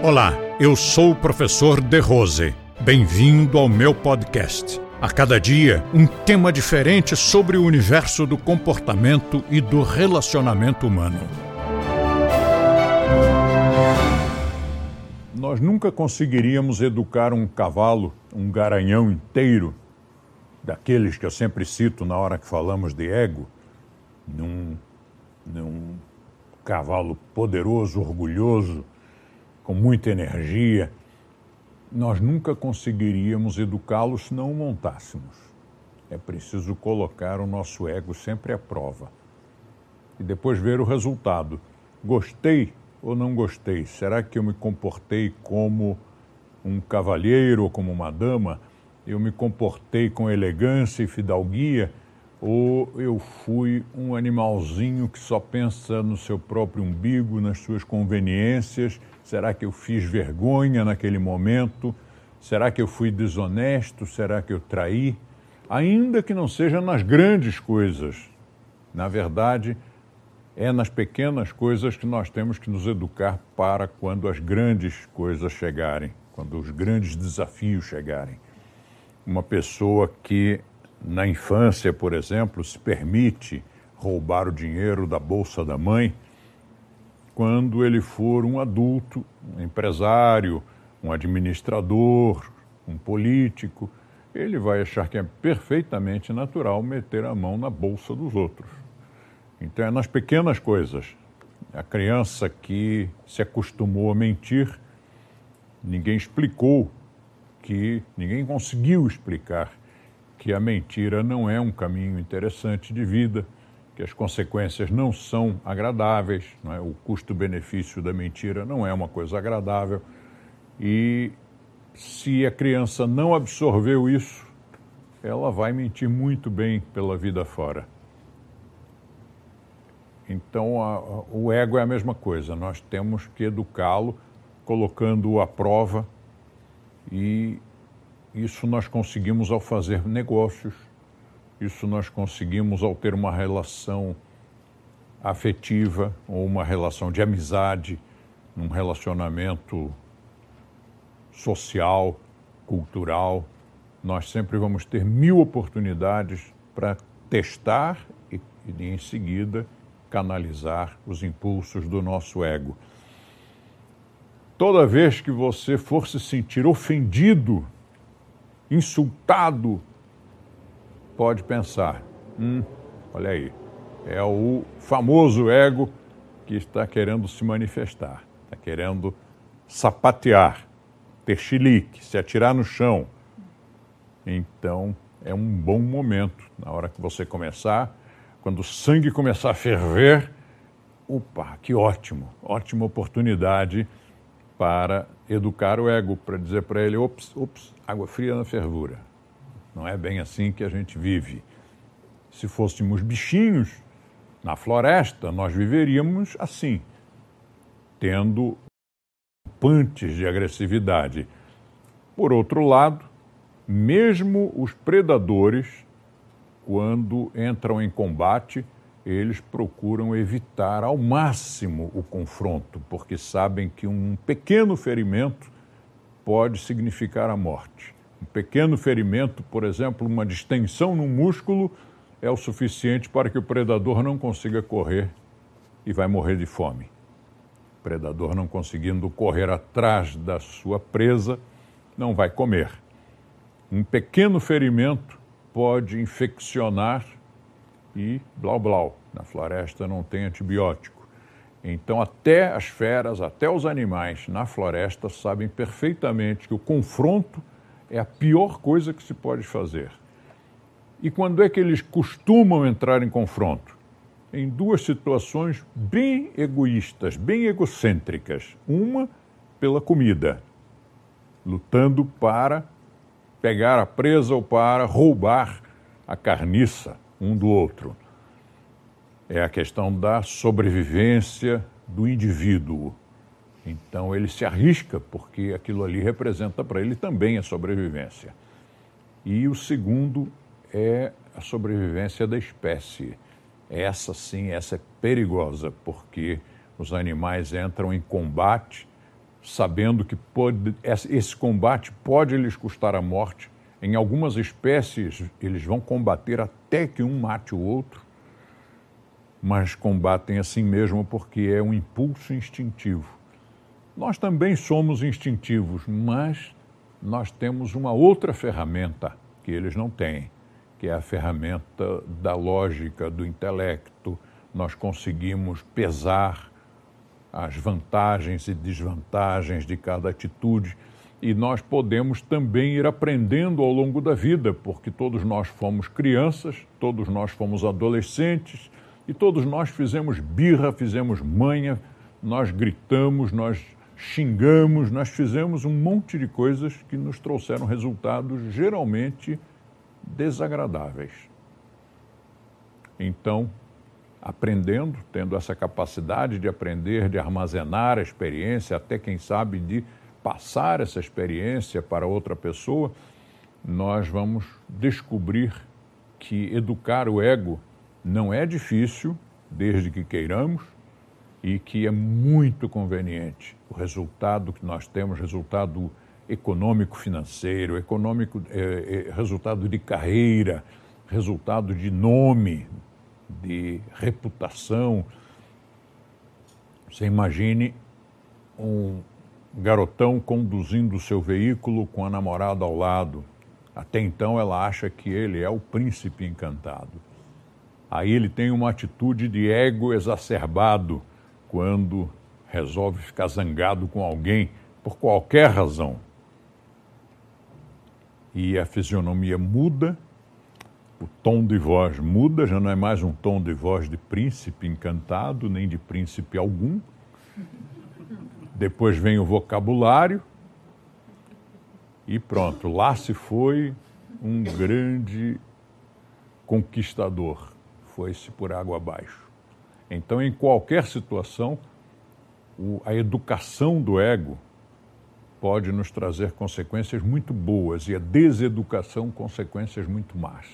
Olá, eu sou o professor De Rose. Bem-vindo ao meu podcast. A cada dia, um tema diferente sobre o universo do comportamento e do relacionamento humano. Nós nunca conseguiríamos educar um cavalo, um garanhão inteiro, daqueles que eu sempre cito na hora que falamos de ego, num, num cavalo poderoso, orgulhoso, com muita energia, nós nunca conseguiríamos educá-lo se não o montássemos. É preciso colocar o nosso ego sempre à prova e depois ver o resultado. Gostei ou não gostei? Será que eu me comportei como um cavalheiro ou como uma dama? Eu me comportei com elegância e fidalguia? Ou eu fui um animalzinho que só pensa no seu próprio umbigo, nas suas conveniências Será que eu fiz vergonha naquele momento? Será que eu fui desonesto? Será que eu traí? Ainda que não seja nas grandes coisas. Na verdade, é nas pequenas coisas que nós temos que nos educar para quando as grandes coisas chegarem, quando os grandes desafios chegarem. Uma pessoa que, na infância, por exemplo, se permite roubar o dinheiro da bolsa da mãe quando ele for um adulto, um empresário, um administrador, um político, ele vai achar que é perfeitamente natural meter a mão na bolsa dos outros. Então é nas pequenas coisas. A criança que se acostumou a mentir, ninguém explicou que, ninguém conseguiu explicar que a mentira não é um caminho interessante de vida que as consequências não são agradáveis, não é? o custo-benefício da mentira não é uma coisa agradável. E se a criança não absorveu isso, ela vai mentir muito bem pela vida fora. Então, a, a, o ego é a mesma coisa, nós temos que educá-lo, colocando-o à prova, e isso nós conseguimos ao fazer negócios, isso nós conseguimos ao ter uma relação afetiva ou uma relação de amizade, um relacionamento social, cultural. Nós sempre vamos ter mil oportunidades para testar e, e, em seguida, canalizar os impulsos do nosso ego. Toda vez que você for se sentir ofendido, insultado, pode pensar: hum, olha aí, é o famoso ego que está querendo se manifestar, está querendo sapatear, ter chilique, se atirar no chão. Então, é um bom momento, na hora que você começar, quando o sangue começar a ferver, opa, que ótimo, ótima oportunidade para educar o ego, para dizer para ele, ops, ops, água fria na fervura. Não é bem assim que a gente vive. Se fôssemos bichinhos na floresta, nós viveríamos assim, tendo pantes de agressividade. Por outro lado, mesmo os predadores, quando entram em combate, eles procuram evitar ao máximo o confronto, porque sabem que um pequeno ferimento pode significar a morte. Um pequeno ferimento, por exemplo, uma distensão no músculo, é o suficiente para que o predador não consiga correr e vai morrer de fome. O predador não conseguindo correr atrás da sua presa, não vai comer. Um pequeno ferimento pode infeccionar e blau blau. Na floresta não tem antibiótico. Então, até as feras, até os animais na floresta sabem perfeitamente que o confronto é a pior coisa que se pode fazer. E quando é que eles costumam entrar em confronto? Em duas situações bem egoístas, bem egocêntricas. Uma pela comida, lutando para pegar a presa ou para roubar a carniça um do outro. É a questão da sobrevivência do indivíduo. Então ele se arrisca porque aquilo ali representa para ele também a sobrevivência. E o segundo é a sobrevivência da espécie. Essa sim, essa é perigosa porque os animais entram em combate sabendo que pode, esse combate pode lhes custar a morte. Em algumas espécies, eles vão combater até que um mate o outro, mas combatem assim mesmo porque é um impulso instintivo. Nós também somos instintivos, mas nós temos uma outra ferramenta que eles não têm, que é a ferramenta da lógica, do intelecto. Nós conseguimos pesar as vantagens e desvantagens de cada atitude e nós podemos também ir aprendendo ao longo da vida, porque todos nós fomos crianças, todos nós fomos adolescentes e todos nós fizemos birra, fizemos manha, nós gritamos, nós xingamos, nós fizemos um monte de coisas que nos trouxeram resultados geralmente desagradáveis. Então, aprendendo, tendo essa capacidade de aprender, de armazenar a experiência, até quem sabe de passar essa experiência para outra pessoa, nós vamos descobrir que educar o ego não é difícil, desde que queiramos, e que é muito conveniente. O resultado que nós temos, resultado econômico-financeiro, econômico, é, é, resultado de carreira, resultado de nome, de reputação. Você imagine um garotão conduzindo seu veículo com a namorada ao lado. Até então ela acha que ele é o príncipe encantado. Aí ele tem uma atitude de ego exacerbado quando resolve ficar zangado com alguém por qualquer razão. E a fisionomia muda, o tom de voz muda, já não é mais um tom de voz de príncipe encantado, nem de príncipe algum. Depois vem o vocabulário e pronto, lá se foi um grande conquistador. Foi-se por água abaixo. Então, em qualquer situação, a educação do ego pode nos trazer consequências muito boas e a deseducação consequências muito más.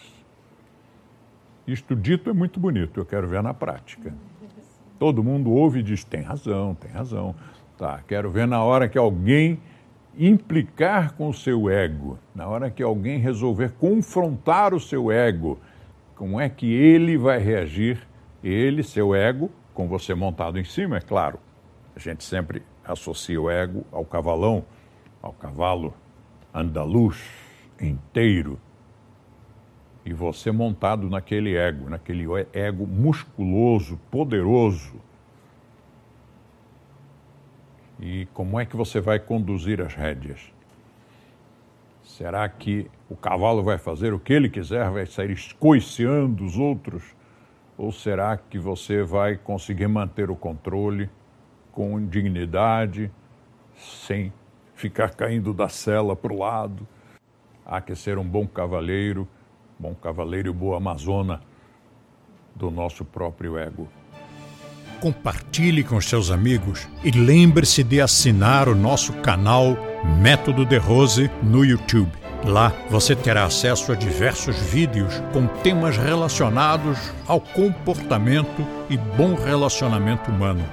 Isto dito é muito bonito, eu quero ver na prática. Todo mundo ouve e diz: tem razão, tem razão. Tá, quero ver na hora que alguém implicar com o seu ego, na hora que alguém resolver confrontar o seu ego, como é que ele vai reagir ele, seu ego, com você montado em cima, é claro. A gente sempre associa o ego ao cavalão, ao cavalo andaluz inteiro. E você montado naquele ego, naquele ego musculoso, poderoso. E como é que você vai conduzir as rédeas? Será que o cavalo vai fazer o que ele quiser, vai sair escoiciando os outros? Ou será que você vai conseguir manter o controle com dignidade, sem ficar caindo da cela para o lado? Há que ser um bom cavaleiro, bom cavaleiro e boa amazona do nosso próprio ego compartilhe com seus amigos e lembre-se de assinar o nosso canal Método de Rose no YouTube. Lá você terá acesso a diversos vídeos com temas relacionados ao comportamento e bom relacionamento humano.